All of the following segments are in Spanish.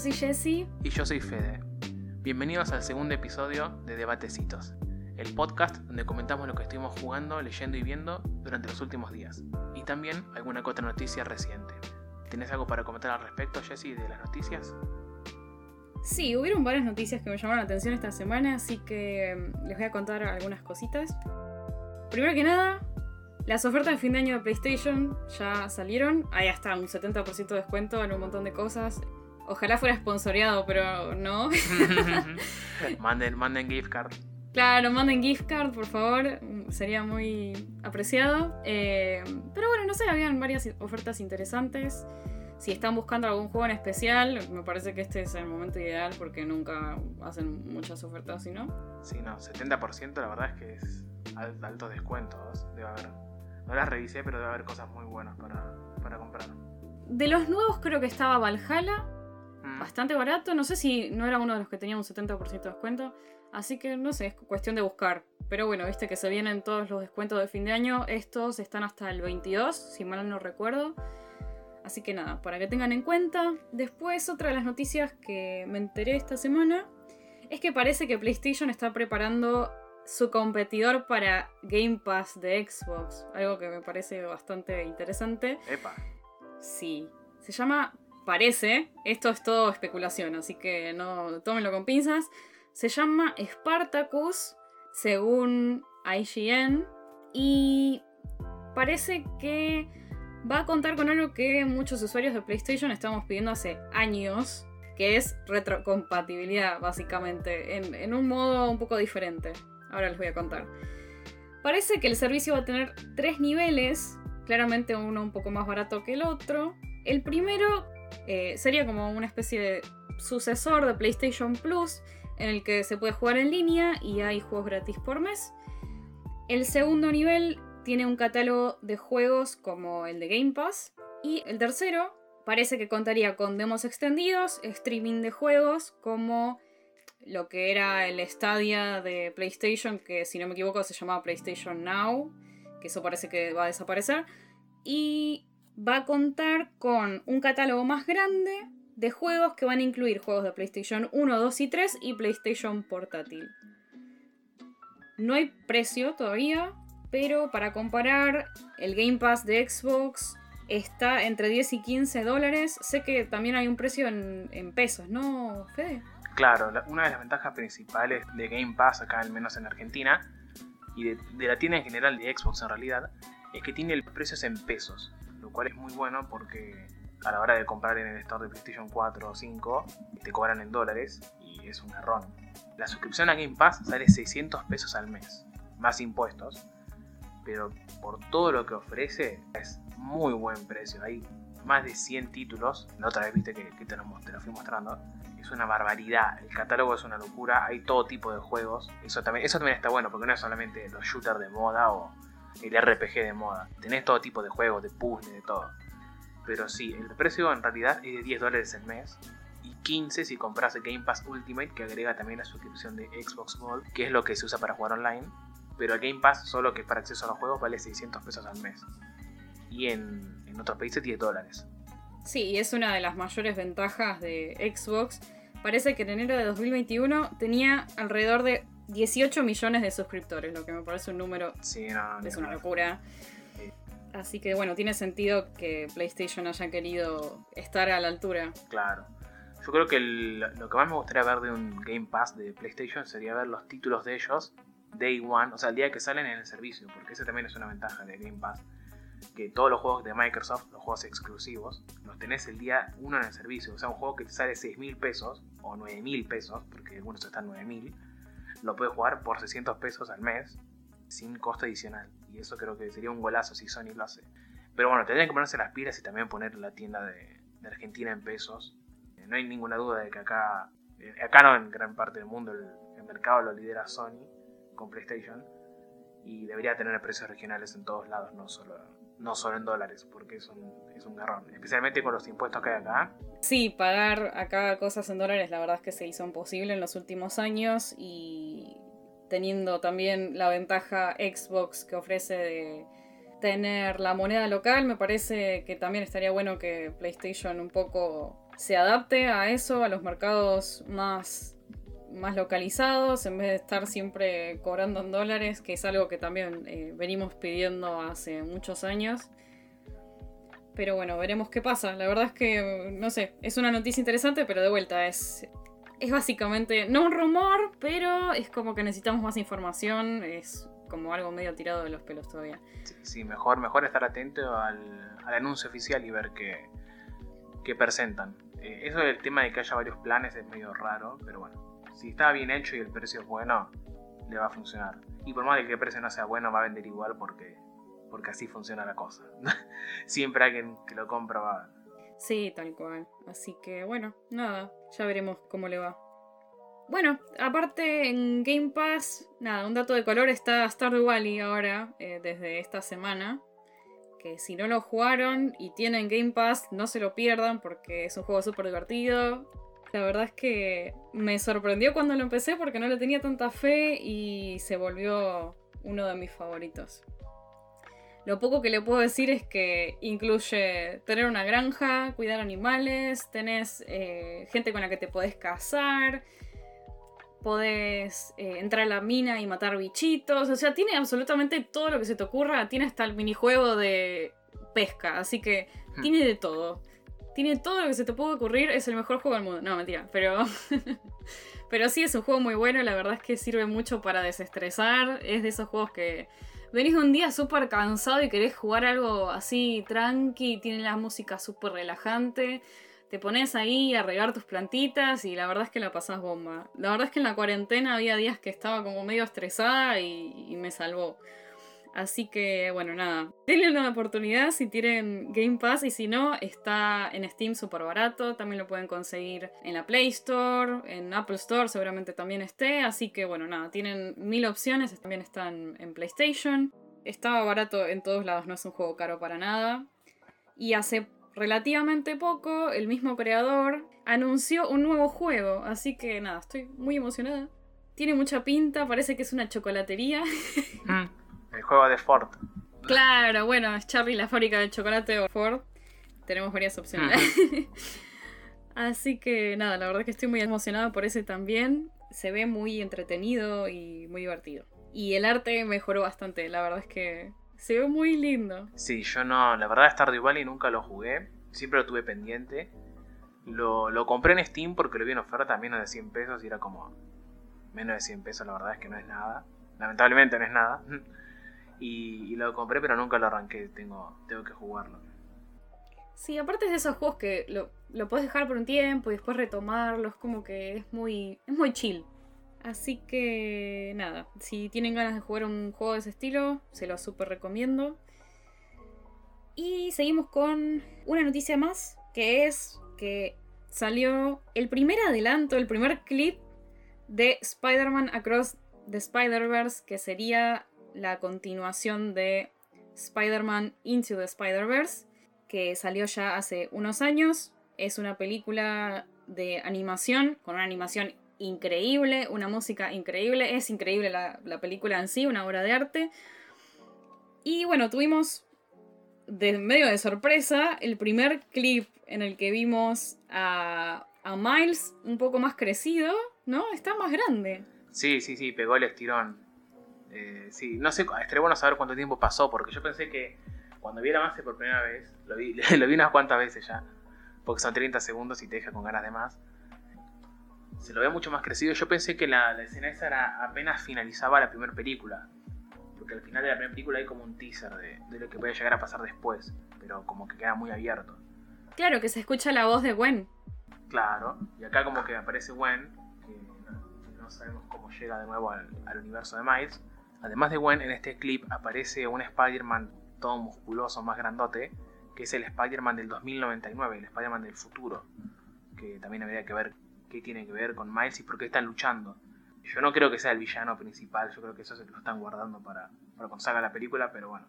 Soy Jessie. Y yo soy Fede. Bienvenidos al segundo episodio de Debatecitos, el podcast donde comentamos lo que estuvimos jugando, leyendo y viendo durante los últimos días. Y también alguna que otra noticia reciente. ¿Tenés algo para comentar al respecto, Jessie, de las noticias? Sí, hubieron varias noticias que me llamaron la atención esta semana, así que mm, les voy a contar algunas cositas. Primero que nada, las ofertas de fin de año de PlayStation ya salieron. Hay hasta un 70% de descuento en un montón de cosas. Ojalá fuera sponsoreado, pero no. manden, manden gift card. Claro, manden gift card, por favor. Sería muy apreciado. Eh, pero bueno, no sé, habían varias ofertas interesantes. Si están buscando algún juego en especial, me parece que este es el momento ideal porque nunca hacen muchas ofertas, ¿sí no? Sí, no, 70% la verdad es que es altos descuentos. Debe haber. No las revisé, pero debe haber cosas muy buenas para, para comprar. De los nuevos creo que estaba Valhalla, mm. bastante barato. No sé si no era uno de los que tenía un 70% de descuento. Así que no sé, es cuestión de buscar. Pero bueno, viste que se vienen todos los descuentos de fin de año. Estos están hasta el 22, si mal no recuerdo. Así que nada, para que tengan en cuenta. Después, otra de las noticias que me enteré esta semana es que parece que PlayStation está preparando su competidor para Game Pass de Xbox. Algo que me parece bastante interesante. Epa. Sí. Se llama. Parece. Esto es todo especulación, así que no tómenlo con pinzas. Se llama Spartacus, según IGN. Y parece que va a contar con algo que muchos usuarios de PlayStation estamos pidiendo hace años, que es retrocompatibilidad, básicamente, en, un modo un poco diferente. Ahora les voy a contar. Parece que el servicio va a tener tres niveles, claramente uno un poco más barato que el otro. El primero eh, sería como una especie de sucesor de PlayStation Plus, en el que se puede jugar en línea y hay juegos gratis por mes. El segundo nivel tiene un catálogo de juegos como el de Game Pass. Y el tercero parece que contaría con demos extendidos, streaming de juegos, como lo que era el Stadia de PlayStation, que si no me equivoco se llamaba PlayStation Now, que eso parece que va a desaparecer. Y va a contar con un catálogo más grande de juegos que van a incluir juegos de PlayStation 1, 2 y 3 y PlayStation Portátil. No hay precio todavía, pero para comparar, el Game Pass de Xbox está entre 10 y 15 dólares. Sé que también hay un precio en, pesos, ¿no, Fede? Claro, una de las ventajas principales de Game Pass, acá al menos en Argentina, y de, la tienda en general de Xbox en realidad, es que tiene el precios en pesos, lo cual es muy bueno porque a la hora de comprar en el store de PlayStation 4 o 5 te cobran en dólares y es un error. La suscripción a Game Pass sale 600 pesos al mes, más impuestos, pero por todo lo que ofrece es muy buen precio. Hay más de 100 títulos, la otra vez viste que, te, lo, fui mostrando. Es una barbaridad, el catálogo es una locura, hay todo tipo de juegos. Eso también, eso también está bueno, porque no es solamente los shooters de moda o el RPG de moda. Tenés todo tipo de juegos, de puzzle, de todo. Pero sí, el precio en realidad es de 10 dólares al mes. Y 15 si compras el Game Pass Ultimate, que agrega también la suscripción de Xbox Gold, que es lo que se usa para jugar online pero el Game Pass, solo que para acceso a los juegos, vale 600 pesos al mes. Y en, otros países 10 dólares. Sí, y es una de las mayores ventajas de Xbox. Parece que en enero de 2021 tenía alrededor de 18 millones de suscriptores, lo que me parece un número. Sí, no, es una locura. Así que bueno, tiene sentido que PlayStation haya querido estar a la altura. Claro. Yo creo que lo que más me gustaría ver de un Game Pass de PlayStation sería ver los títulos de ellos day one, o sea, el día que salen en el servicio, porque esa también es una ventaja de Game Pass. Que todos los juegos de Microsoft, los juegos exclusivos, los tenés el día uno en el servicio. O sea, un juego que te sale 6 mil pesos o 9 mil pesos, porque algunos están 9 mil, lo puedes jugar por 600 pesos al mes sin costo adicional. Y eso creo que sería un golazo si Sony lo hace. Pero bueno, tendrían que ponerse las pilas y también poner la tienda de, Argentina en pesos. Eh, no hay ninguna duda de que acá, eh, acá no en gran parte del mundo, el mercado lo lidera Sony con PlayStation y debería tener precios regionales en todos lados, no solo, no solo en dólares, porque es un, es un garrón, especialmente con los impuestos que hay acá. Sí, pagar acá cosas en dólares, la verdad es que se hizo imposible en los últimos años y teniendo también la ventaja Xbox que ofrece de tener la moneda local. Me parece que también estaría bueno que PlayStation un poco se adapte a eso, a los mercados más, más localizados, en vez de estar siempre cobrando en dólares, que es algo que también eh, venimos pidiendo hace muchos años. Pero bueno, veremos qué pasa. La verdad es que, no sé, es una noticia interesante, pero de vuelta es, es básicamente, no un rumor, pero es como que necesitamos más información. Es como algo medio tirado de los pelos todavía. Sí, mejor, mejor estar atento al, anuncio oficial y ver qué, qué presentan. Eh, eso del tema de que haya varios planes es medio raro, pero bueno, si está bien hecho y el precio es bueno, le va a funcionar. Y por más que el precio no sea bueno, va a vender igual porque, porque así funciona la cosa. Siempre alguien que lo compra va. Sí, tal cual. Así que bueno, nada, ya veremos cómo le va. Bueno, aparte en Game Pass, nada, un dato de color está Stardew Valley ahora, eh, desde esta semana. Que si no lo jugaron y tienen Game Pass, no se lo pierdan porque es un juego súper divertido. La verdad es que me sorprendió cuando lo empecé porque no le tenía tanta fe y se volvió uno de mis favoritos. Lo poco que le puedo decir es que incluye tener una granja, cuidar animales, tenés eh, gente con la que te podés casar, podés eh, entrar a la mina y matar bichitos. O sea, tiene absolutamente todo lo que se te ocurra. Tiene hasta el minijuego de pesca. Así que hmm. tiene de todo. Tiene todo lo que se te puede ocurrir. Es el mejor juego del mundo. No, mentira. Pero. pero sí es un juego muy bueno. La verdad es que sirve mucho para desestresar. Es de esos juegos que. Venís un día súper cansado y querés jugar algo así tranqui, tiene la música súper relajante te pones ahí a regar tus plantitas y la verdad es que la pasás bomba. La verdad es que en la cuarentena había días que estaba como medio estresada y, me salvó. Así que bueno, nada, denle una oportunidad si tienen Game Pass y si no, está en Steam súper barato, también lo pueden conseguir en la Play Store, en Apple Store seguramente también esté, así que bueno, nada, tienen mil opciones, también están en PlayStation, estaba barato en todos lados, no es un juego caro para nada. Y hace relativamente poco, el mismo creador anunció un nuevo juego, así que nada, estoy muy emocionada. Tiene mucha pinta, parece que es una chocolatería. Mm, el juego de Ford. Claro, bueno, es Charlie la fábrica de chocolate o Ford. Tenemos varias opciones. así que nada, la verdad es que estoy muy emocionada por ese también. Se ve muy entretenido y muy divertido. Y el arte mejoró bastante, la verdad es que se ve muy lindo. Sí, yo no, la verdad Stardew Valley nunca lo jugué, siempre lo tuve pendiente. Lo, lo compré en Steam porque lo vi en oferta menos de 100 pesos y era como menos de 100 pesos, la verdad es que no es nada. Lamentablemente no es nada. Y, lo compré pero nunca lo arranqué, tengo, tengo que jugarlo. Sí, aparte de esos juegos que lo, lo puedes dejar por un tiempo y después retomarlo, es como que es muy, es muy chill. Así que nada, si tienen ganas de jugar un juego de ese estilo, se lo súper recomiendo. Y seguimos con una noticia más, que es que salió el primer adelanto, el primer clip de Spider-Man Across the Spider-Verse, que sería la continuación de Spider-Man Into the Spider-Verse, que salió ya hace unos años. Es una película de animación, con una animación increíble, una música increíble, es increíble la, película en sí, una obra de arte. Y bueno, tuvimos de medio de sorpresa el primer clip en el que vimos a, a Miles un poco más crecido, ¿no? Está más grande. Sí, sí, sí, pegó el estirón. Eh, sí, no sé, estaría bueno saber cuánto tiempo pasó, porque yo pensé que cuando vi el avance por primera vez, lo vi, lo vi unas cuantas veces ya, porque son 30 segundos y te deja con ganas de más se lo ve mucho más crecido. Yo pensé que la, escena esa era apenas finalizaba la primera película. Porque al final de la primera película hay como un teaser de, lo que puede llegar a pasar después. Pero como que queda muy abierto. Claro, que se escucha la voz de Gwen. Claro, y acá como que aparece Gwen, que no sabemos cómo llega de nuevo al, al universo de Miles. Además de Gwen, en este clip aparece un Spider-Man todo musculoso, más grandote, que es el Spider-Man del 2099, el Spider-Man del futuro, que también habría que ver qué tiene que ver con Miles y por qué están luchando. Yo no creo que sea el villano principal, yo creo que eso se lo están guardando para, para cuando salga la película, pero bueno,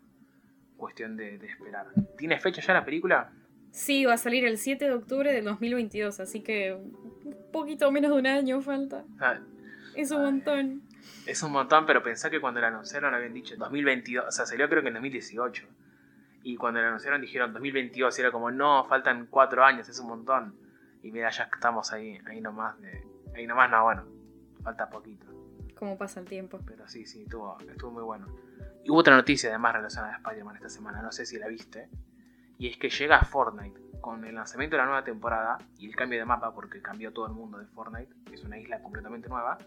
cuestión de, esperar. ¿Tiene fecha ya la película? Sí, va a salir el 7 de octubre del 2022, así que un poquito menos de un año falta. Ah, es un montón. Es un montón, pero pensá que cuando la anunciaron habían dicho 2022, o sea, salió creo que en 2018. Y cuando lo anunciaron dijeron 2022 y era como, no, faltan cuatro años, es un montón. Y mira, ya estamos ahí, ahí nomás, de, ahí nomás, no, bueno, falta poquito. ¿Cómo pasa el tiempo? Pero sí, sí, estuvo, estuvo muy bueno. Y hubo otra noticia además relacionada a Spider-Man esta semana, no sé si la viste. Y es que llega a Fortnite con el lanzamiento de la nueva temporada y el cambio de mapa, porque cambió todo el mundo de Fortnite, es una isla completamente nueva.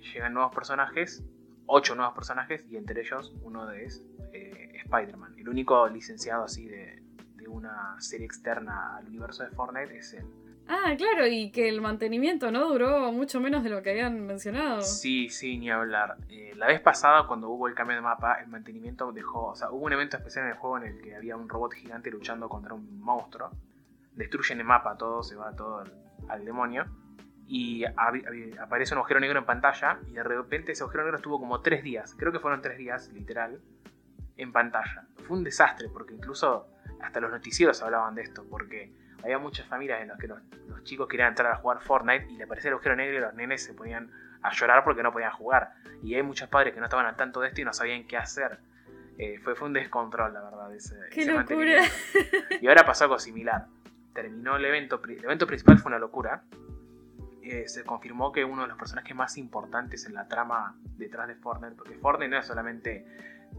Llegan nuevos personajes, ocho nuevos personajes, y entre ellos uno de es eh, Spider-Man. El único licenciado así de, de una serie externa al universo de Fortnite es él. Ah, claro, y que el mantenimiento no duró mucho menos de lo que habían mencionado. Sí, sí, ni hablar. Eh, la vez pasada, cuando hubo el cambio de mapa, el mantenimiento dejó. O sea, hubo un evento especial en el juego en el que había un robot gigante luchando contra un monstruo. Destruyen el mapa todo, se va todo al, al demonio. Y aparece un agujero negro en pantalla. Y de repente ese agujero negro estuvo como tres días. Creo que fueron tres días, literal. En pantalla. Fue un desastre, porque incluso hasta los noticieros hablaban de esto. Porque había muchas familias en las que los, los chicos querían entrar a jugar Fortnite y le aparecía el agujero negro y los nenes se ponían a llorar porque no podían jugar. Y hay muchos padres que no estaban al tanto de esto y no sabían qué hacer. Eh, fue, fue un descontrol, la verdad. Ese, ¡Qué ese locura! Y ahora pasó algo similar. Terminó el evento, el evento principal fue una locura. Eh, se confirmó que uno de los personajes más importantes en la trama detrás de Fortnite, porque Fortnite no es solamente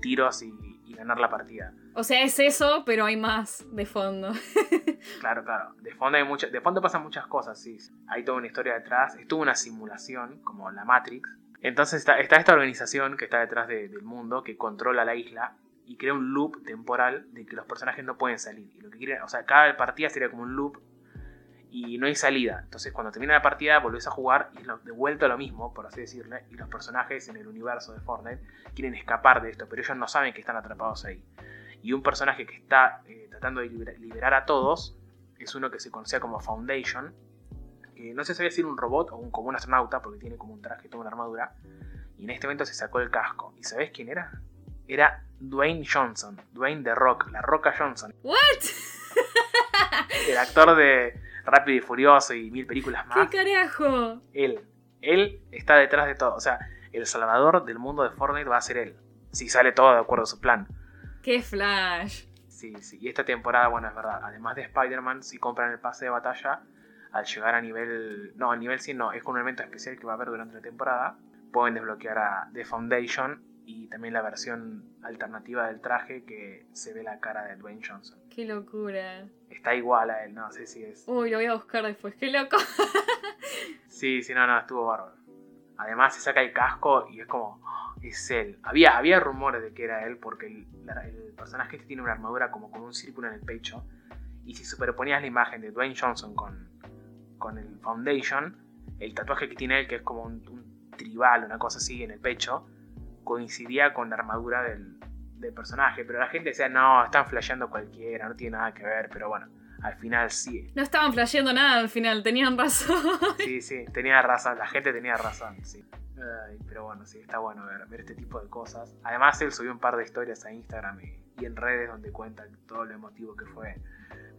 tiros y, y ganar la partida. O sea, es eso, pero hay más de fondo. Claro, claro. De fondo hay mucha, de fondo pasan muchas cosas, sí. Hay toda una historia detrás. Estuvo una simulación, como la Matrix. Entonces está, está esta organización que está detrás de- del mundo, que controla la isla y crea un loop temporal de que los personajes no pueden salir. Y lo que quieren, o sea, cada partida sería como un loop y no hay salida. Entonces cuando termina la partida volvés a jugar y es de vuelta lo mismo, por así decirle. Y los personajes en el universo de Fortnite quieren escapar de esto, pero ellos no saben que están atrapados ahí. Y un personaje que está eh, tratando de libera- liberar a todos es uno que se conocía como Foundation, que no si sabía si era un robot o un, como un astronauta, porque tiene como un traje, toda una armadura. Y en este momento se sacó el casco. ¿Y sabés quién era? Era Dwayne Johnson, Dwayne The Rock, la Roca Johnson, ¿What? el actor de Rápido y Furioso y mil películas ¿Qué más. carajo? Él, él está detrás de todo. O sea, el salvador del mundo de Fortnite va a ser él. Si sale todo de acuerdo a su plan. ¡Qué flash! Sí, sí. Y esta temporada, bueno, es verdad. Además de Spider-Man, si compran el pase de batalla, al llegar a nivel. No, al nivel 100 no, es con un evento especial que va a haber durante la temporada. Pueden desbloquear a The Foundation y también la versión alternativa del traje que se ve la cara de Dwayne Johnson. ¡Qué locura! Está igual a él, no sé si es. Uy, lo voy a buscar después. ¡Qué loco! Sí, sí, no, no, estuvo bárbaro. Además se saca el casco y es como, "Oh, es él. Había, había rumores de que era él porque el, personaje este tiene una armadura como con un círculo en el pecho. Y si superponías la imagen de Dwayne Johnson con, con el Foundation, el tatuaje que tiene él, que es como un, un tribal, una cosa así en el pecho, coincidía con la armadura del, del personaje. Pero la gente decía, no, están flasheando cualquiera, no tiene nada que ver. Pero bueno, al final sí. No estaban flasheando nada al final, tenían razón. Sí, sí, tenía razón, la gente tenía razón, sí. Ay, pero bueno, sí, está bueno ver, ver este tipo de cosas. Además, él subió un par de historias a Instagram y, y en redes donde cuenta todo lo emotivo que fue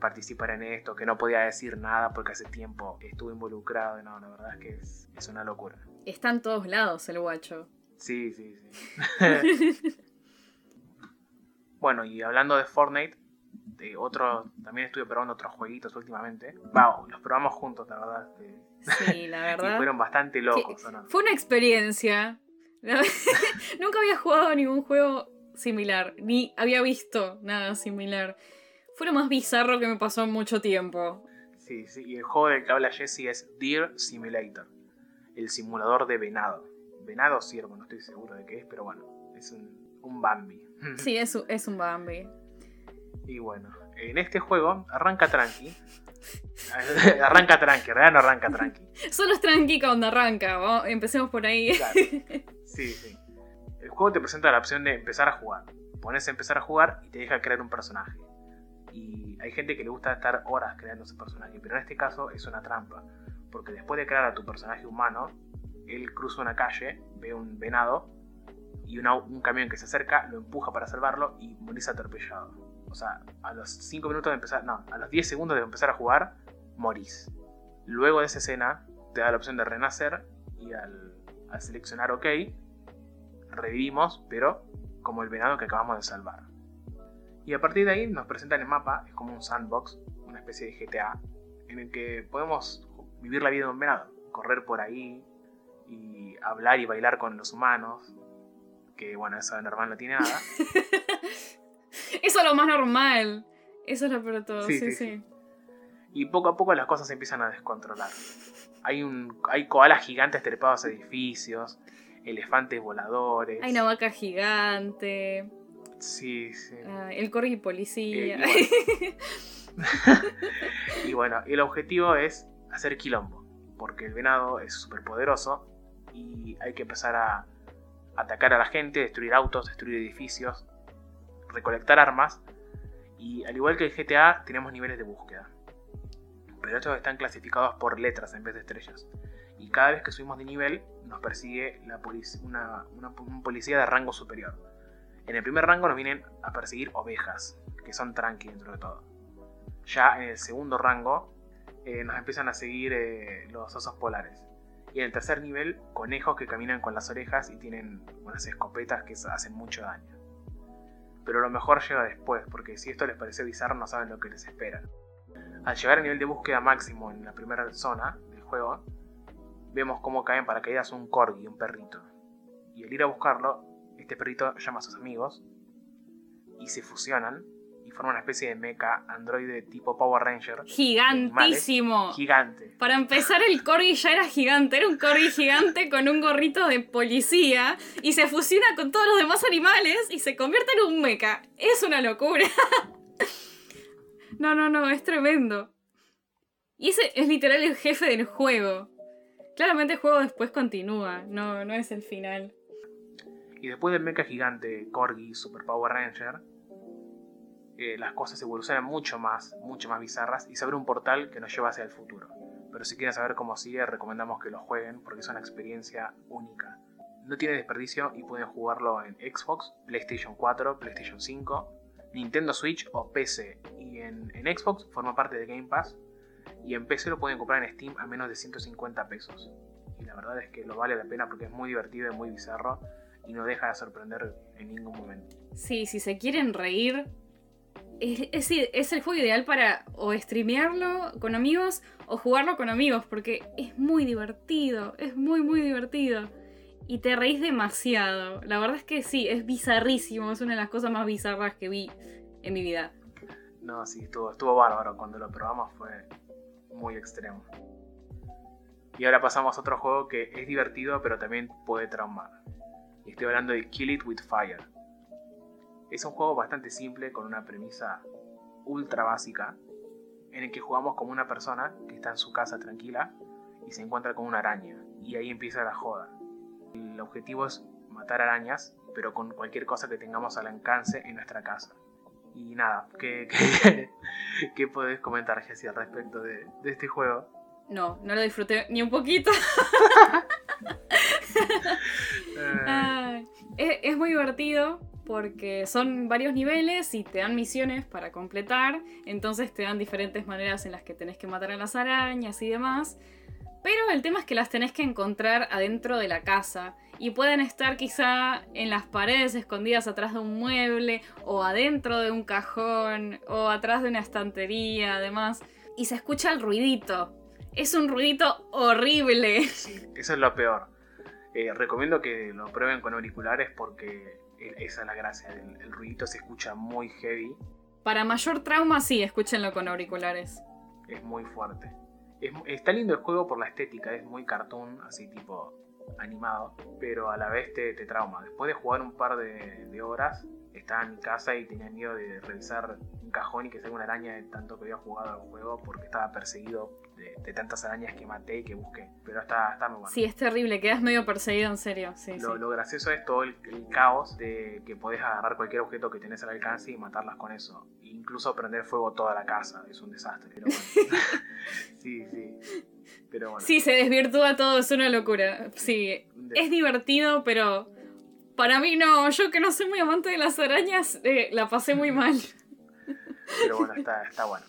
participar en esto, que no podía decir nada porque hace tiempo estuvo involucrado. No, la verdad es que es, es una locura. Está en todos lados el guacho. Sí, sí, sí. bueno, y hablando de Fortnite, de otro, también estuve probando otros jueguitos últimamente. Wow, los probamos juntos, la verdad. Sí, la y verdad. fueron bastante locos, ¿o no? Fue una experiencia. Nunca había jugado a ningún juego similar, ni había visto nada similar. Fue lo más bizarro que me pasó en mucho tiempo. Sí, sí, y el juego del que habla Jesse es Deer Simulator, el simulador de venado. Venado o ciervo, no estoy seguro de qué es, pero bueno, es un, un Bambi. Sí, es, un- es un Bambi. Y bueno, en este juego arranca tranqui. arranca tranqui, en realidad no arranca tranqui. Solo es tranqui cuando arranca. vamos- empecemos por ahí. Claro. Sí, sí. El juego te presenta la opción de empezar a jugar. Pones a empezar a jugar y te deja crear un personaje. Y hay gente que le gusta estar horas creando ese personaje, pero en este caso es una trampa. Porque después de crear a tu personaje humano, él cruza una calle, ve un venado y un camión que se acerca, lo empuja para salvarlo y morís atropellado. O sea, a los 5 minutos de empezar, no, a los 10 segundos de empezar a jugar, morís. Luego de esa escena, te da la opción de renacer y al, al seleccionar OK, revivimos, pero como el venado que acabamos de salvar. Y a partir de ahí nos presentan el mapa, es como un sandbox, una especie de GTA, en el que podemos vivir la vida de un venado, correr por ahí y hablar y bailar con los humanos, que bueno, eso de normal no tiene nada. eso es lo más normal, eso es lo peor de todo, sí, sí, Y poco a poco las cosas se empiezan a descontrolar. Hay, un, hay koalas gigantes trepados a edificios, elefantes voladores. Hay una vaca gigante. Sí, sí. Ah, el corgi policía. Eh, y, bueno. el objetivo es hacer quilombo. Porque el venado es súper poderoso y hay que empezar a atacar a la gente, destruir autos, destruir edificios, recolectar armas. Y al igual que el GTA, tenemos niveles de búsqueda. Pero estos están clasificados por letras en vez de estrellas. Y cada vez que subimos de nivel, nos persigue la una, un policía de rango superior. En el primer rango nos vienen a perseguir ovejas, que son tranqui dentro de todo. Ya en el segundo rango eh, nos empiezan a seguir eh, los osos polares. Y en el tercer nivel, conejos que caminan con las orejas y tienen unas escopetas que hacen mucho daño. Pero lo mejor llega después, porque si esto les parece bizarro no saben lo que les espera. Al llegar al nivel de búsqueda máximo en la primera zona del juego, vemos cómo caen para paracaídas un corgi, un perrito. Y al ir a buscarlo, este perrito llama a sus amigos y se fusionan y forman una especie de mecha androide tipo Power Ranger. Gigantísimo. Gigante. Para empezar, el corgi ya era gigante. Era un corgi gigante con un gorrito de policía y se fusiona con todos los demás animales y se convierte en un mecha. Es una locura. no, no, no, es tremendo. Y ese es literal el jefe del juego. Claramente el juego después continúa, no, no es el final. Y después del mecha gigante Corgi Super Power Ranger, eh, las cosas evolucionan mucho más, mucho más bizarras y se abre un portal que nos lleva hacia el futuro. Pero si quieren saber cómo sigue, recomendamos que lo jueguen porque es una experiencia única. No tiene desperdicio y pueden jugarlo en Xbox, PlayStation 4, PlayStation 5, Nintendo Switch o PC. Y en, en Xbox forma parte de Game Pass y en PC lo pueden comprar en Steam a menos de 150 pesos. Y la verdad es que lo vale la pena porque es muy divertido y muy bizarro y no deja de sorprender en ningún momento. Sí, si se quieren reír, es, es, el juego ideal para o streamearlo con amigos o jugarlo con amigos porque es muy divertido, es muy muy divertido. Y te reís demasiado. La verdad es que sí, es bizarrísimo, es una de las cosas más bizarras que vi en mi vida. No, sí, estuvo, estuvo bárbaro. Cuando lo probamos fue muy extremo. Y ahora pasamos a otro juego que es divertido pero también puede traumar. Y estoy hablando de Kill It With Fire. Es un juego bastante simple con una premisa ultra básica en el que jugamos como una persona que está en su casa tranquila y se encuentra con una araña. Y ahí empieza la joda. El objetivo es matar arañas, pero con cualquier cosa que tengamos al alcance en nuestra casa. Y nada, ¿qué, qué, podés comentar, Jessie, al respecto de, este juego? No, no lo disfruté ni un poquito. es, muy divertido porque son varios niveles y te dan misiones para completar, entonces te dan diferentes maneras en las que tenés que matar a las arañas y demás. Pero el tema es que las tenés que encontrar adentro de la casa y pueden estar quizá en las paredes escondidas atrás de un mueble o adentro de un cajón o atrás de una estantería además y se escucha el ruidito. Es un ruidito horrible. Sí, eso es lo peor. Eh, recomiendo que lo prueben con auriculares porque esa es la gracia. El, ruidito se escucha muy heavy. Para mayor trauma, sí, escúchenlo con auriculares. Es muy fuerte. está lindo el juego por la estética, es muy cartoon, así tipo animado, pero a la vez te, trauma. Después de jugar un par de, horas, estaba en mi casa y tenía miedo de revisar un cajón y que salga una araña de tanto que había jugado el juego porque estaba perseguido de, tantas arañas que maté y que busqué. Pero está, está muy bueno. Sí, es terrible, quedas medio perseguido en serio. lo, gracioso es todo el, caos de que podés agarrar cualquier objeto que tenés al alcance y matarlas con eso. incluso prender fuego toda la casa, es un desastre. Pero sí, sí. Pero bueno. Sí, se desvirtúa todo, es una locura. Sí, es divertido, pero para mí no. Yo que no soy muy amante de las arañas, eh, la pasé muy mal. Pero bueno, está, está bueno.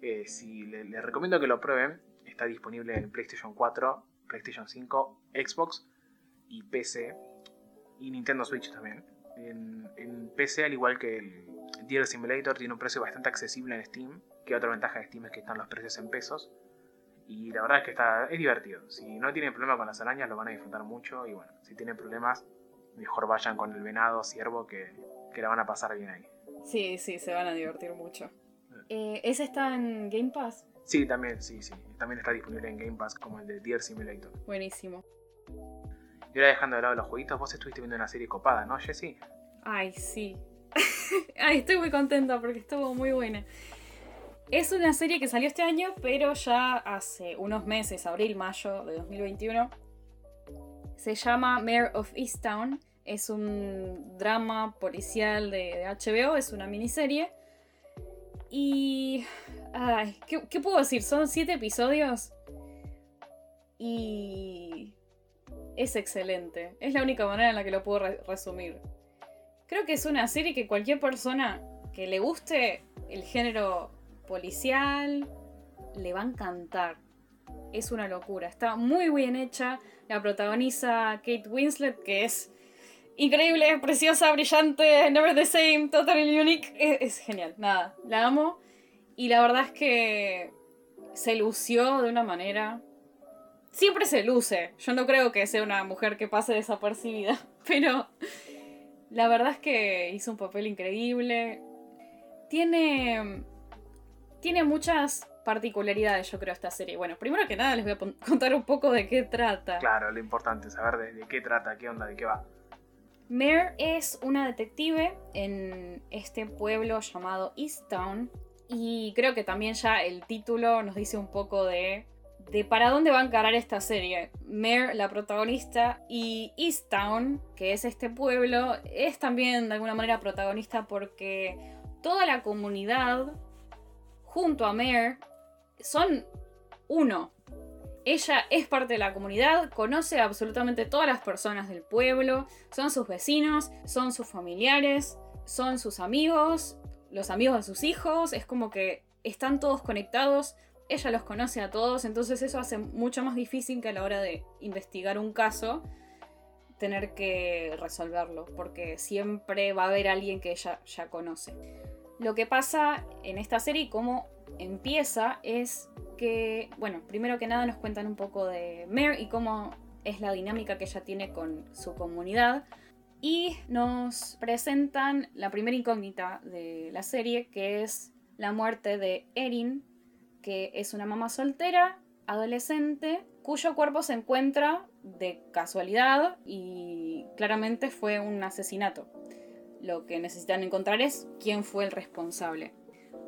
Eh, si les recomiendo que lo prueben, está disponible en PlayStation 4, PlayStation 5, Xbox y PC. Y Nintendo Switch también. En, PC, al igual que el Deer Simulator tiene un precio bastante accesible en Steam, que otra ventaja de Steam es que están los precios en pesos. Y la verdad es que está, es divertido. Si no tienen problema con las arañas, lo van a disfrutar mucho. Y bueno, si tienen problemas, mejor vayan con el venado, ciervo, que, que la van a pasar bien ahí. Sí, sí, se van a divertir mucho. Eh, ¿Ese está en Game Pass? Sí, también, sí, sí. También está disponible en Game Pass como el de Deer Simulator. Buenísimo. Y ahora dejando de lado los jueguitos, vos estuviste viendo una serie copada, ¿no, Jessie? Ay, sí. Ay, estoy muy contenta porque estuvo muy buena. Es una serie que salió este año, pero ya hace unos meses, abril, mayo de 2021. Se llama Mayor of Easttown. Es un drama policial de, HBO, es una miniserie. Y. Ay, ¿qué, puedo decir? Son siete episodios. Y. Es excelente. Es la única manera en la que lo puedo resumir. Creo que es una serie que cualquier persona que le guste el género policial, le va a encantar. Es una locura. Está muy bien hecha. La protagoniza Kate Winslet, que es increíble, preciosa, brillante, never the same, totally unique. Es, genial. Nada, la amo. Y la verdad es que se lució de una manera. Siempre se luce. Yo no creo que sea una mujer que pase desapercibida. Pero la verdad es que hizo un papel increíble. Tiene tiene muchas particularidades, yo creo, esta serie. Bueno, primero que nada les voy a contar un poco de qué trata. Claro, lo importante es saber de, qué trata, qué onda, de qué va. Mare es una detective en este pueblo llamado Easttown. Y creo que también ya el título nos dice un poco de, de para dónde va a encarar esta serie. Mare, la protagonista, y Easttown, que es este pueblo, es también de alguna manera protagonista porque toda la comunidad junto a Mare son uno. Ella es parte de la comunidad, conoce absolutamente todas las personas del pueblo, son sus vecinos, son sus familiares, son sus amigos, los amigos de sus hijos, es como que están todos conectados, ella los conoce a todos, entonces eso hace mucho más difícil que a la hora de investigar un caso tener que resolverlo, porque siempre va a haber alguien que ella ya conoce. Lo que pasa en esta serie y cómo empieza es que, bueno, primero que nada nos cuentan un poco de Mare y cómo es la dinámica que ella tiene con su comunidad. Y nos presentan la primera incógnita de la serie, que es la muerte de Erin, que es una mamá soltera, adolescente, cuyo cuerpo se encuentra de casualidad y claramente fue un asesinato lo que necesitan encontrar es quién fue el responsable.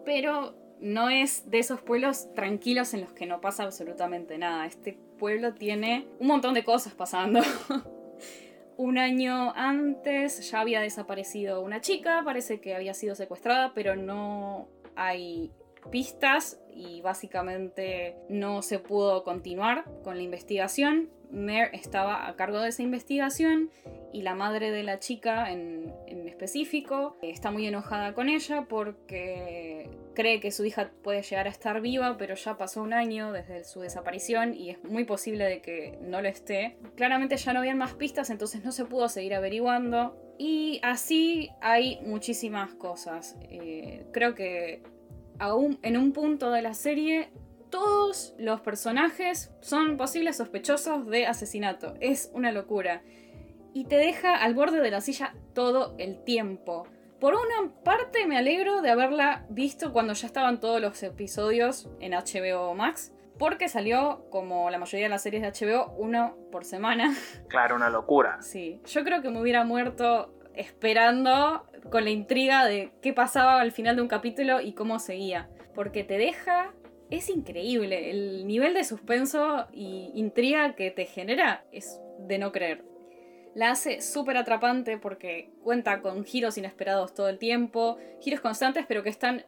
Pero no es de esos pueblos tranquilos en los que no pasa absolutamente nada. Este pueblo tiene un montón de cosas pasando. un año antes ya había desaparecido una chica, parece que había sido secuestrada, pero no hay pistas y básicamente no se pudo continuar con la investigación. Mare estaba a cargo de esa investigación y la madre de la chica en, específico está muy enojada con ella porque cree que su hija puede llegar a estar viva, pero ya pasó un año desde su desaparición y es muy posible de que no lo esté. Claramente ya no habían más pistas, entonces no se pudo seguir averiguando. Y así hay muchísimas cosas. Eh, creo que aún en un punto de la serie todos los personajes son posibles sospechosos de asesinato. Es una locura. Y te deja al borde de la silla todo el tiempo. Por una parte me alegro de haberla visto cuando ya estaban todos los episodios en HBO Max. Porque salió, como la mayoría de las series de HBO, uno por semana. Claro, una locura. Sí, yo creo que me hubiera muerto esperando con la intriga de qué pasaba al final de un capítulo y cómo seguía. Porque te deja es increíble. El nivel de suspenso y intriga que te genera es de no creer. La hace súper atrapante porque cuenta con giros inesperados todo el tiempo, giros constantes pero que están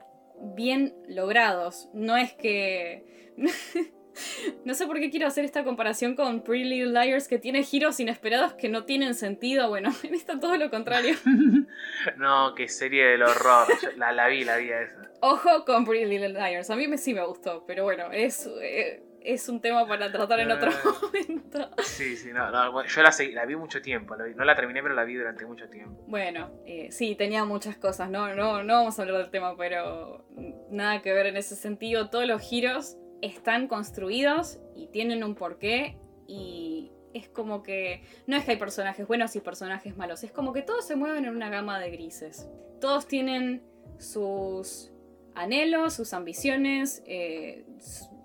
bien logrados. No es que... No sé por qué quiero hacer esta comparación con Pretty Little Liars, que tiene giros inesperados que no tienen sentido. Bueno, en esta todo lo contrario. no, qué serie del horror. La, la vi, la vi esa. Ojo con Pretty Little Liars. A mí me, sí me gustó, pero bueno, es. Eh, es un tema para tratar en otro Ah. momento. Sí, sí, no, yo la, seguí- la vi mucho tiempo, la vi- no la terminé, pero la vi durante mucho tiempo. Bueno, eh, sí, tenía muchas cosas, no, no, no vamos a hablar del tema, pero nada que ver en ese sentido. Todos los giros están construidos y tienen un porqué y es como que no es que hay personajes buenos y personajes malos, es como que todos se mueven en una gama de grises. Todos tienen sus anhelos, sus ambiciones, eh,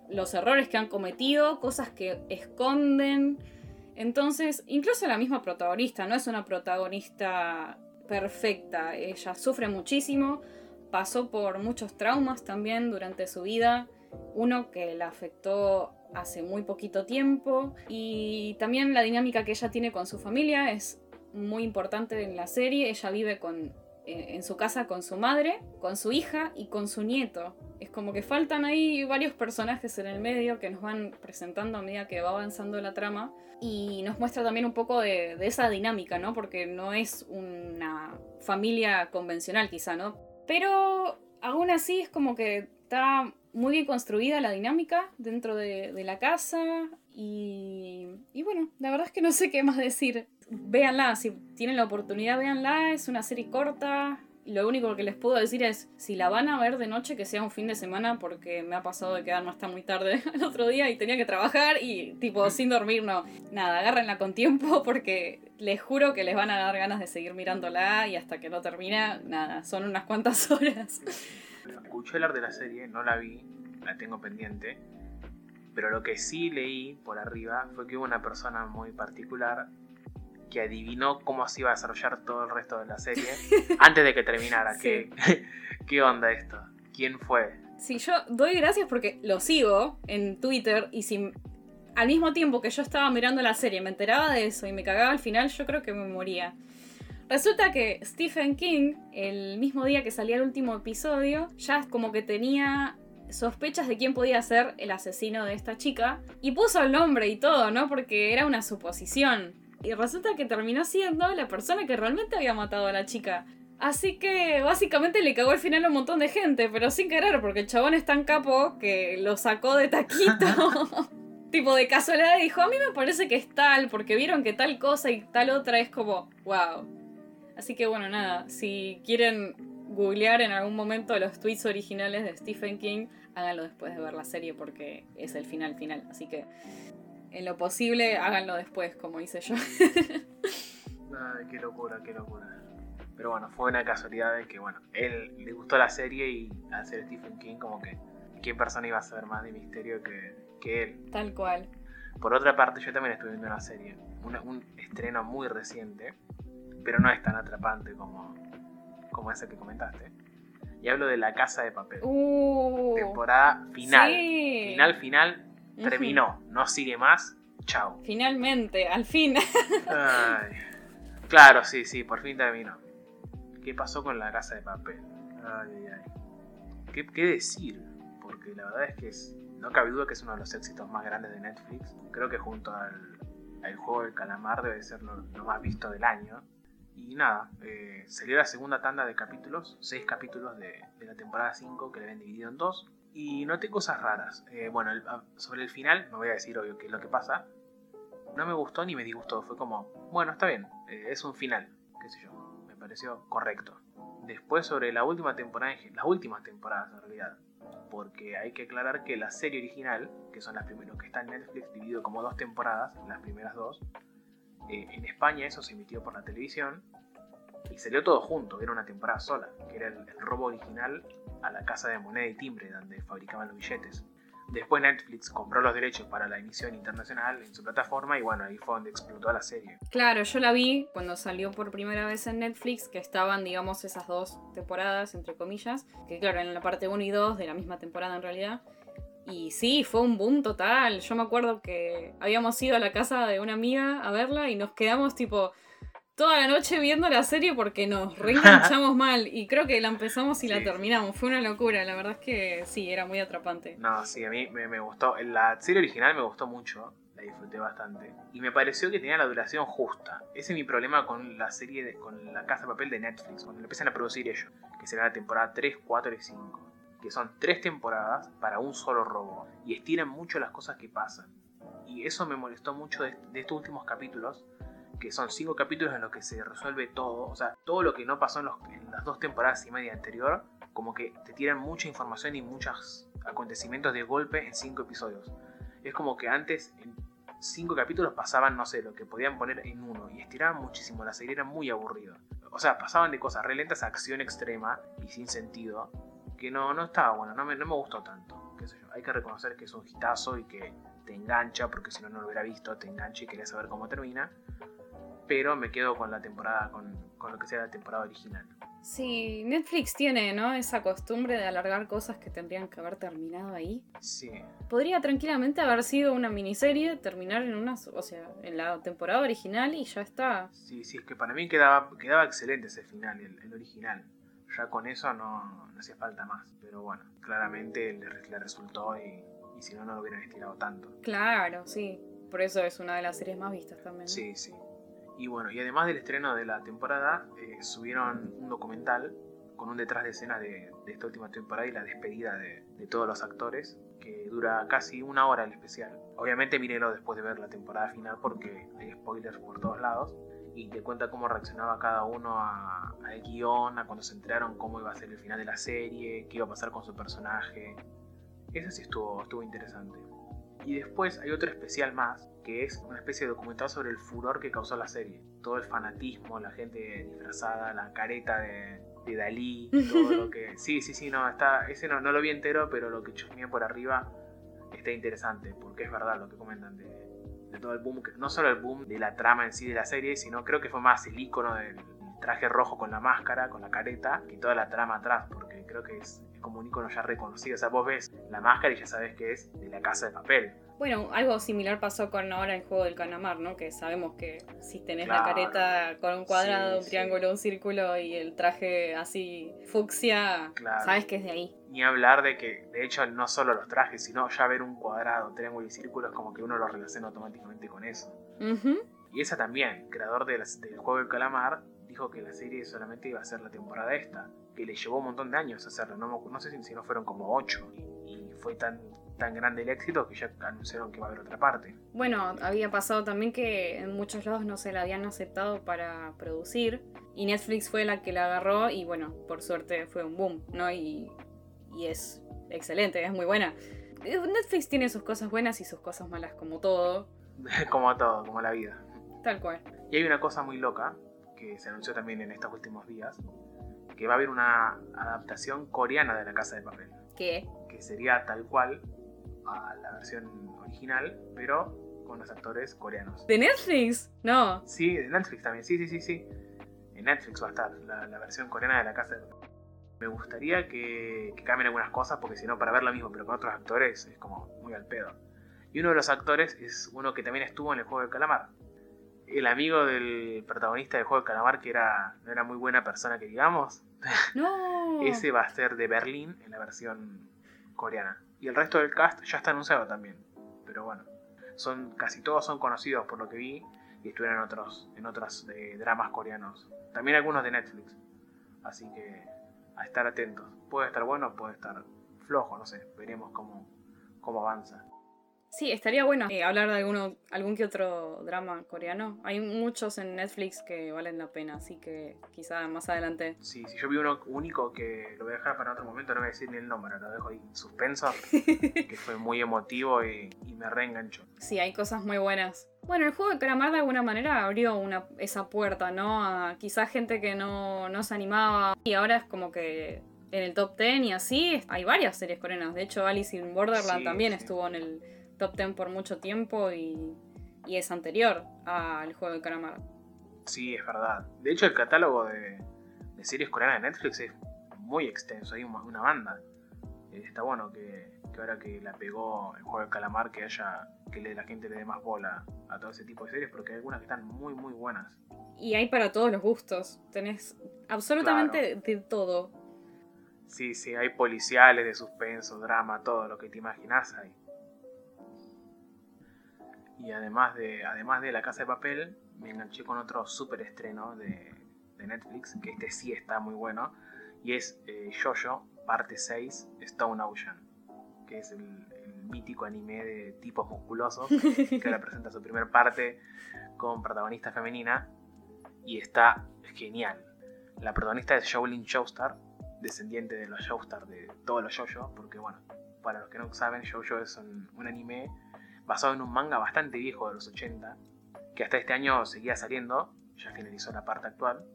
los errores que han cometido, cosas que esconden. Entonces, incluso la misma protagonista no es una protagonista perfecta. Ella sufre muchísimo, pasó por muchos traumas también durante su vida. Uno que la afectó hace muy poquito tiempo. Y también la dinámica que ella tiene con su familia es muy importante en la serie. Ella vive con, eh, en su casa con su madre, con su hija y con su nieto. Es como que faltan ahí varios personajes en el medio que nos van presentando a medida que va avanzando la trama. Y nos muestra también un poco de, de esa dinámica, ¿no? Porque no es una familia convencional quizá, ¿no? Pero aún así es como que está muy bien construida la dinámica dentro de, de la casa. Y, y bueno, la verdad es que no sé qué más decir. Véanla, si tienen la oportunidad, véanla. Es una serie corta. Lo único que les puedo decir es, si la van a ver de noche, que sea un fin de semana, porque me ha pasado de quedarme hasta muy tarde el otro día y tenía que trabajar y tipo sin dormir, no. Nada, agárrenla con tiempo porque les juro que les van a dar ganas de seguir mirándola y hasta que no termina, nada, son unas cuantas horas. Escuché hablar de la serie, no la vi, la tengo pendiente. Pero lo que sí leí por arriba fue que hubo una persona muy particular que adivinó cómo se iba a desarrollar todo el resto de la serie antes de que terminara. Sí. ¿Qué, ¿Qué onda esto? ¿Quién fue? Sí, yo doy gracias porque lo sigo en Twitter y si al mismo tiempo que yo estaba mirando la serie me enteraba de eso y me cagaba al final, yo creo que me moría. Resulta que Stephen King, el mismo día que salía el último episodio, ya como que tenía sospechas de quién podía ser el asesino de esta chica y puso el nombre y todo, ¿no? Porque era una suposición. Y resulta que terminó siendo la persona que realmente había matado a la chica. Así que básicamente le cagó al final a un montón de gente, pero sin querer, porque el chabón es tan capo que lo sacó de taquito. tipo de casualidad y dijo, a mí me parece que es tal, porque vieron que tal cosa y tal otra es como, wow. Así que bueno, nada, si quieren googlear en algún momento los tweets originales de Stephen King, háganlo después de ver la serie porque es el final final. Así que en lo posible háganlo después, como hice yo. Ay, qué locura, qué locura. Pero bueno, fue una casualidad de que, bueno, él le gustó la serie y al ser Stephen King, como que, ¿qué persona iba a saber más de misterio que, que él? Tal cual. Por otra parte, yo también estuve viendo una serie, una- un estreno muy reciente, pero no es tan atrapante como, como ese que comentaste. Y hablo de La Casa de Papel. Uh, Temporada final. sí. Final, final, terminó. No sigue más. Chao. Finalmente, al fin. Ay. Claro, sí, sí, por fin terminó. ¿Qué pasó con la casa de papel? Ay, ay, ay. ¿Qué, qué decir? Porque la verdad es que es, no cabe duda que es uno de los éxitos más grandes de Netflix. Creo que junto al, al juego del calamar debe ser lo, lo más visto del año. Y nada, eh, salió la segunda tanda de capítulos, seis capítulos de, de la temporada 5 que le habían dividido en dos. Y noté cosas raras. Eh, bueno, el- sobre el final, no voy a decir obvio qué es lo que pasa, no me gustó ni me disgustó. Fue como, bueno, está bien, eh, es un final, qué sé yo. Me pareció correcto. Después sobre la última temporada, las últimas temporadas en realidad. Porque hay que aclarar que la serie original, que son las primeras, que está en Netflix dividido como dos temporadas, las primeras dos, eh, en España eso se emitió por la televisión y salió todo junto, era una temporada sola, que era el, robo original a la casa de moneda y timbre donde fabricaban los billetes. Después Netflix compró los derechos para la emisión internacional en su plataforma y bueno, ahí fue donde explotó la serie. Claro, yo la vi cuando salió por primera vez en Netflix, que estaban, digamos, esas dos temporadas, entre comillas, que claro, en la parte 1 y 2 de la misma temporada en realidad. Y sí, fue un boom total. Yo me acuerdo que habíamos ido a la casa de una amiga a verla y nos quedamos tipo toda la noche viendo la serie porque nos reenganchamos mal. Y creo que la empezamos y la terminamos. Fue una locura, la verdad es que sí, era muy atrapante. No, sí, a mí me, me gustó. La serie original me gustó mucho, la disfruté bastante. Y me pareció que tenía la duración justa. Ese es mi problema con la serie, de- con la Casa de Papel de Netflix, cuando lo empiezan a producir ellos, que será la temporada 3, 4 y 5. Que son tres temporadas para un solo robo y estiran mucho las cosas que pasan. Y eso me molestó mucho de, estos últimos capítulos, que son cinco capítulos en los que se resuelve todo, o sea, todo lo que no pasó en, las dos temporadas y media anterior, como que te tiran mucha información y muchos acontecimientos de golpe en cinco episodios. Es como que antes en cinco capítulos pasaban, no sé, lo que podían poner en uno y estiraban muchísimo, la serie era muy aburrida. O sea, pasaban de cosas relentas a acción extrema y sin sentido, que no, no estaba bueno, no me, no me gustó tanto. Qué sé yo. Hay que reconocer que es un hitazo y que te engancha, porque si no, no lo hubiera visto, te engancha y quería saber cómo termina. Pero me quedo con la temporada, con, con lo que sea la temporada original. Sí, Netflix tiene, ¿no? Esa costumbre de alargar cosas que tendrían que haber terminado ahí. Sí. Podría tranquilamente haber sido una miniserie, terminar en una, o sea, en la temporada original y ya está. Sí, sí, es que para mí quedaba, quedaba excelente ese final, el, original. Ya con eso no, no, hacía falta más. Pero bueno, claramente le, resultó y, y si no, no lo hubieran estirado tanto. Claro, sí. Por eso es una de las series más vistas también. Sí, sí. Y bueno, y además del estreno de la temporada, eh, subieron un documental con un detrás de escena de, esta última temporada y la despedida de, todos los actores, que dura casi una hora el especial. Obviamente mírenlo después de ver la temporada final porque hay spoilers por todos lados y te cuenta cómo reaccionaba cada uno al guion, a cuando se enteraron cómo iba a ser el final de la serie, qué iba a pasar con su personaje. Eso sí estuvo, estuvo interesante. Y después hay otro especial más, que es una especie de documental sobre el furor que causó la serie. Todo el fanatismo, la gente disfrazada, la careta de, Dalí, todo lo que... Sí, sí, sí, no, está, ese no, no lo vi entero, pero lo que chusmeé por arriba está interesante, porque es verdad lo que comentan de, todo el boom, no solo el boom de la trama en sí de la serie, sino creo que fue más el icono del traje rojo con la máscara, con la careta, que toda la trama atrás, porque creo que es como un icono ya reconocido. O sea, vos ves la máscara y ya sabes que es de la casa de papel. Bueno, algo similar pasó con ahora el juego del calamar, ¿no? Que sabemos que si tenés la careta con un cuadrado, un triángulo, un círculo y el traje así fucsia, sabes que es de ahí. Ni hablar de que, de hecho, no solo los trajes, sino ya ver un cuadrado, triángulo y círculo es como que uno lo relaciona automáticamente con eso. Y esa también, creador del juego del calamar, dijo que la serie solamente iba a ser la temporada esta que le llevó un montón de años hacerlo, no, no sé si, no fueron como ocho, y, fue tan, tan grande el éxito que ya anunciaron que va a haber otra parte. Bueno, había pasado también que en muchos lados no se la habían aceptado para producir, y Netflix fue la que la agarró, y bueno, por suerte fue un boom, ¿no? Y, y es excelente, es muy buena. Netflix tiene sus cosas buenas y sus cosas malas, como todo. como todo, como la vida. Tal cual. Y hay una cosa muy loca que se anunció también en estos últimos días, que va a haber una adaptación coreana de La Casa de Papel. ¿Qué? Que sería tal cual a la versión original, pero con los actores coreanos. ¿De Netflix? No. Sí, de Netflix también, sí, sí, sí, sí. En Netflix va a estar la, versión coreana de La Casa de Papel. Me gustaría que, que cambien algunas cosas, porque si no, para ver lo mismo, pero con otros actores, es como muy al pedo. Y uno de los actores es uno que también estuvo en el juego del calamar, el amigo del protagonista del juego de calamar, que era, no era muy buena persona, que digamos. No. Ese va a ser de Berlín en la versión coreana. Y el resto del cast ya está anunciado también. Pero bueno, son casi todos son conocidos por lo que vi y estuvieron en otros, en otros eh, dramas coreanos. También algunos de Netflix. Así que a estar atentos. Puede estar bueno, puede estar flojo, no sé. Veremos cómo, cómo avanza. Sí, estaría bueno eh, hablar de alguno, algún que otro drama coreano. Hay muchos en Netflix que valen la pena, así que quizá más adelante. Sí, si yo vi uno único que lo voy a dejar para otro momento, no voy a decir ni el nombre, lo dejo ahí en suspenso, que fue muy emotivo y, me reenganchó. Sí, hay cosas muy buenas. Bueno, el juego de calamar de alguna manera abrió una, esa puerta, ¿no? A quizá gente que no, no se animaba y ahora es como que en el top 10 y así hay varias series coreanas. De hecho, Alice in Borderland también estuvo en el top 10 por mucho tiempo y, es anterior al juego de calamar. Sí, es verdad. De hecho, el catálogo de, series coreanas de Netflix es muy extenso, hay una, banda. Eh, está bueno que, ahora que la pegó el juego de calamar, que haya que la gente le dé más bola a todo ese tipo de series, porque hay algunas que están muy, muy buenas. Y hay para todos los gustos, tenés absolutamente de todo. Sí, sí, hay policiales, de suspenso, drama, todo lo que te imaginas hay. Y además de, además de La Casa de Papel, me enganché con otro super estreno de, Netflix, que este sí está muy bueno, y es eh, Jojo, parte 6, Stone Ocean, que es el, mítico anime de tipos musculosos, que ahora presenta su primer parte con protagonista femenina y está genial. La protagonista es Shaolin Showstar, descendiente de los Showstar de todos los JoJo, porque bueno, para los que no saben, JoJo es un, anime basado en un manga bastante viejo de los 80, que hasta este año seguía saliendo, ya finalizó la parte actual,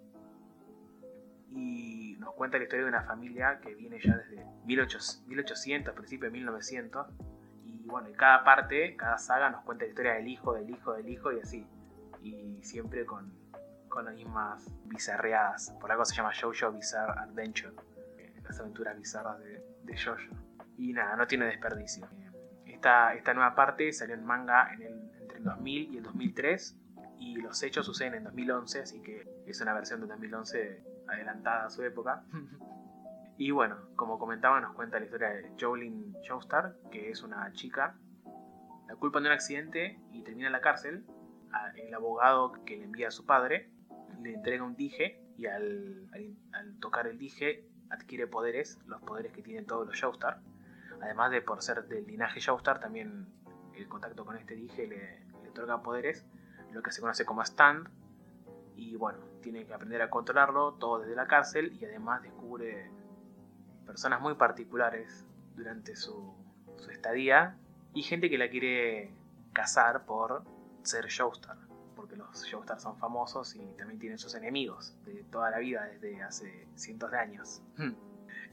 y nos cuenta la historia de una familia que viene ya desde 1800, 1800 principio de 1900, y bueno, en cada parte, cada saga nos cuenta la historia del hijo, del hijo, del hijo y así, y siempre con con las mismas bizarreadas. Por algo se llama JoJo Bizarre Adventure. Las aventuras bizarras de, de JoJo. Y nada, no tiene desperdicio. Esta, nueva parte salió en manga entre el 2000 y el 2003. Y los hechos suceden en 2011, así que es una versión de 2011 adelantada a su época. y bueno, como comentaba, nos cuenta la historia de Jolene Joestar, que es una chica la culpa de un accidente y termina en la cárcel. El abogado que le envía a su padre le entrega un dije y al, tocar el dije adquiere poderes, los poderes que tienen todos los Joestar. Además de por ser del linaje Joestar, también el contacto con este dije le, otorga poderes, lo que se conoce como stand. Y bueno, tiene que aprender a controlarlo todo desde la cárcel y además descubre personas muy particulares durante su, estadía y gente que la quiere cazar por ser Joestar porque los Joestars son famosos y también tienen sus enemigos de toda la vida, desde hace cientos de años. Hmm.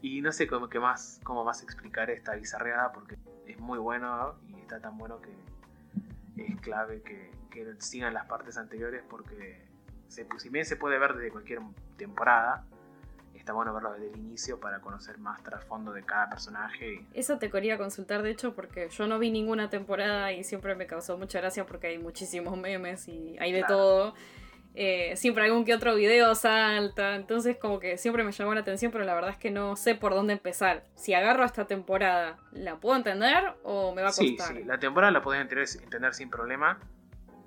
Y no sé cómo, qué más, cómo más explicar esta bizarreada, porque es muy bueno y está tan bueno que es clave que, que sigan las partes anteriores, porque si bien se puede ver desde cualquier temporada, está bueno verlo desde el inicio para conocer más trasfondo de cada personaje. Eso te quería consultar, de hecho, porque yo no vi ninguna temporada y siempre me causó mucha gracia porque hay muchísimos memes y hay de todo. Eh, siempre algún que otro video salta, entonces como que siempre me llamó la atención, pero la verdad es que no sé por dónde empezar. Si agarro esta temporada, ¿la puedo entender o me va a costar? Sí, sí, la temporada la puedes entender, sin problema,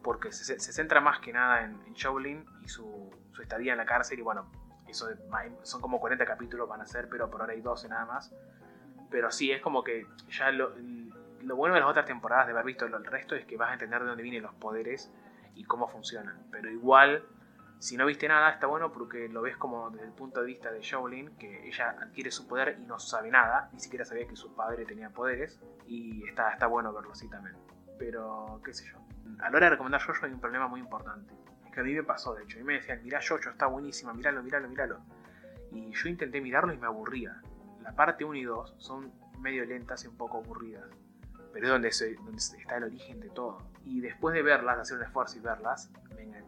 porque se, centra más que nada en, en Shaolin y su, su estadía en la cárcel y bueno, son como 40 capítulos van a ser, pero por ahora hay 12 nada más. Pero sí, es como que ya lo, lo bueno de las otras temporadas de haber visto el resto es que vas a entender de dónde vienen los poderes y cómo funcionan. Pero igual, si no viste nada, está bueno porque lo ves como desde el punto de vista de Shaolin, que ella adquiere su poder y no sabe nada, ni siquiera sabía que su padre tenía poderes, y está, está bueno verlo así también. Pero, qué sé yo. A la hora de recomendar yo hay un problema muy importante que a mí me pasó, de hecho. Y me decían, mirá Jojo, está buenísima, míralo, míralo, míralo. Y yo intenté mirarlo y me aburría. La parte 1 y 2 son medio lentas y un poco aburridas. Pero es donde, está el origen de todo. Y después de verlas, hacer un esfuerzo y verlas,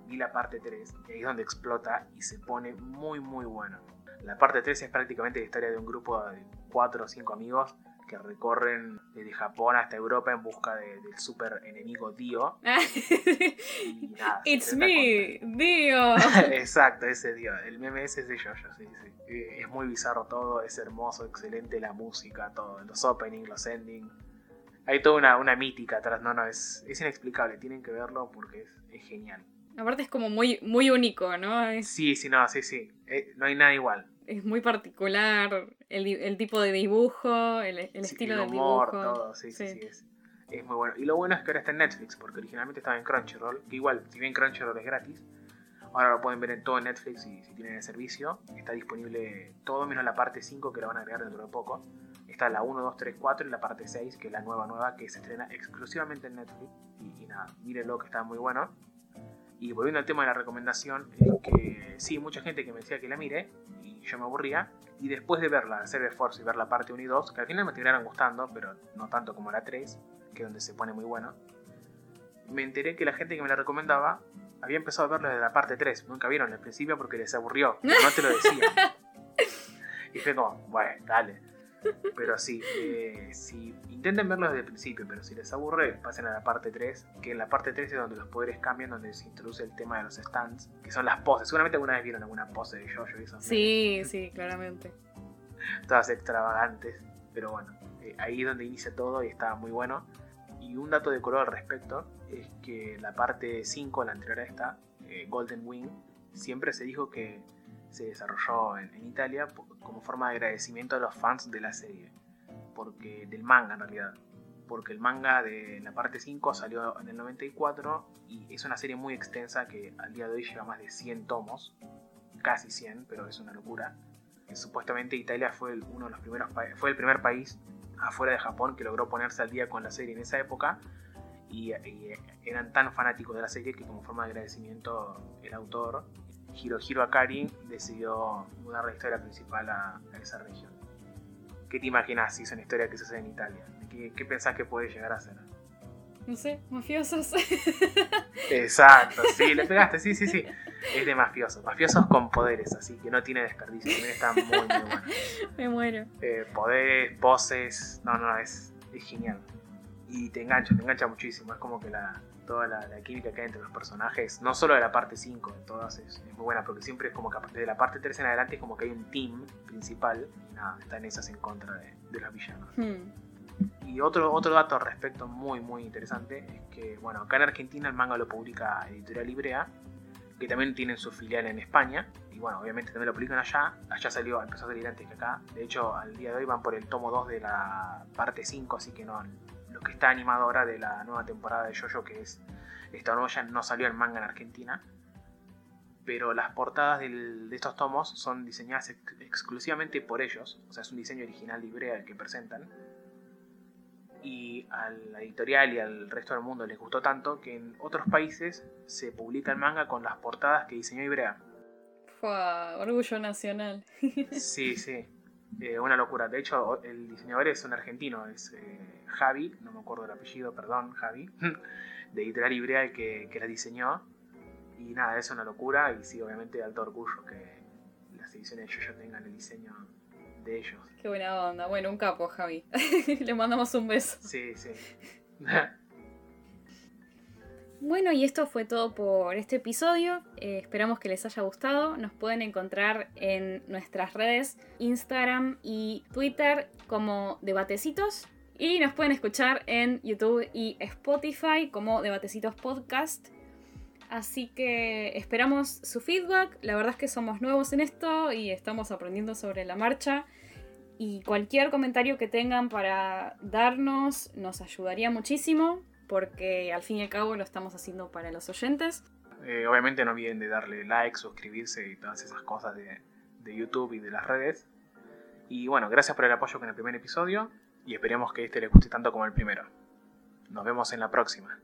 vi la parte 3 y ahí es donde explota y se pone muy muy bueno. La parte 3 es prácticamente la historia de un grupo de 4 o 5 amigos que recorren desde Japón hasta Europa en busca del super enemigo Dio. It's me, Dio. Exacto, ese Dio. El meme ese es de Jojo, sí, sí. Eh, es muy bizarro todo, es hermoso, excelente la música, todo, los openings, los endings. Hay toda una, una mítica atrás, no, no, es, es inexplicable, tienen que verlo porque es, es genial. Aparte es como muy, muy único, ¿no? Sí, sí, no, sí, sí. Eh, no hay nada igual es muy particular el, tipo de dibujo, el, estilo del dibujo. todo, sí, sí, sí, es, es, muy bueno. Y lo bueno es que ahora está en Netflix, porque originalmente estaba en Crunchyroll, que igual, si bien Crunchyroll es gratis, ahora lo pueden ver en todo Netflix y si tienen el servicio. Está disponible todo menos la parte 5 que la van a agregar dentro de poco. Está la 1, 2, 3, 4 y la parte 6, que es la nueva nueva que se estrena exclusivamente en Netflix. Y, y nada, mírenlo que está muy bueno. Y volviendo al tema de la recomendación, es que sí, mucha gente que me decía que la mire, y yo me aburría, y después de verla, hacer el esfuerzo y ver la parte 1 y 2, que al final me terminaron gustando, pero no tanto como la 3, que es donde se pone muy bueno, me enteré que la gente que me la recomendaba había empezado a verla desde la parte 3. Nunca vieron al principio porque les aburrió, no te lo decía. y fue como, bueno, dale. Pero sí, eh, si intenten verlo desde el principio, pero si les aburre, pasen a la parte 3, que en la parte 3 es donde los poderes cambian, donde se introduce el tema de los stands, que son las poses. Seguramente alguna vez vieron alguna pose de Jojo y Sí, sí, claramente. Todas extravagantes, pero bueno, eh, ahí es donde inicia todo y está muy bueno. Y un dato de color al respecto es que la parte 5, la anterior a esta, eh, Golden Wing, siempre se dijo que se desarrolló en, Italia como forma de agradecimiento a los fans de la serie, porque del manga en realidad. Porque el manga de la parte 5 salió en el 94 y es una serie muy extensa que al día de hoy lleva más de 100 tomos, casi 100, pero es una locura. supuestamente Italia fue el, uno de los primeros fue el primer país afuera de Japón que logró ponerse al día con la serie en esa época. Y, eran tan fanáticos de la serie que como forma de agradecimiento el autor Hirohiro Akari decidió mudar la historia principal a, a esa región. ¿Qué te imaginas si es una historia que se hace en Italia? ¿Qué, pensás que puede llegar a ser? No sé, mafiosos. Exacto, sí, le pegaste, sí, sí, sí. Es de mafiosos, mafiosos con poderes, así que no tiene desperdicio, también está muy, muy bueno. Me muero. Eh, poderes, poses, no, no, es, es genial. Y te engancha, te engancha muchísimo, es como que la, toda la, química que hay entre los personajes, no solo de la parte 5, de todas es, muy buena, porque siempre es como que de la parte 3 en adelante es como que hay un team principal y nada, están esas en contra de, los villanos. Hmm. Y otro, otro dato al respecto muy muy interesante es que, bueno, acá en Argentina el manga lo publica Editorial Librea, que también tienen su filial en España, y bueno, obviamente también lo publican allá, allá salió, empezó a salir antes que acá, de hecho al día de hoy van por el tomo 2 de la parte 5, así que no, que está animado ahora de la nueva temporada de Jojo, que es esta nueva ya no salió el manga en Argentina, pero las portadas de estos tomos son diseñadas exclusivamente por ellos, o sea, es un diseño original Librea el que presentan, y a la editorial y al resto del mundo les gustó tanto que en otros países se publica el manga con las portadas que diseñó Ibrea. Fue orgullo nacional. sí, sí. Eh, una locura. De hecho, el diseñador es un argentino, es eh, Javi, no me acuerdo el apellido, perdón, Javi, de Editorial Ibrea el que, que la diseñó. Y nada, es una locura y sí, obviamente alto orgullo que las ediciones de Yoyo tengan el diseño de ellos. Qué buena onda. Bueno, un capo, Javi. Le mandamos un beso. Sí, sí. Bueno, y esto fue todo por este episodio. Eh, esperamos que les haya gustado. Nos pueden encontrar en nuestras redes Instagram y Twitter como Debatecitos. Y nos pueden escuchar en YouTube y Spotify como Debatecitos Podcast. Así que esperamos su feedback. La verdad es que somos nuevos en esto y estamos aprendiendo sobre la marcha. Y cualquier comentario que tengan para darnos nos ayudaría muchísimo porque al fin y al cabo lo estamos haciendo para los oyentes. Eh, obviamente no olviden de darle like, suscribirse y todas esas cosas de, de YouTube y de las redes. Y bueno, gracias por el apoyo con el primer episodio y esperemos que este les guste tanto como el primero. Nos vemos en la próxima.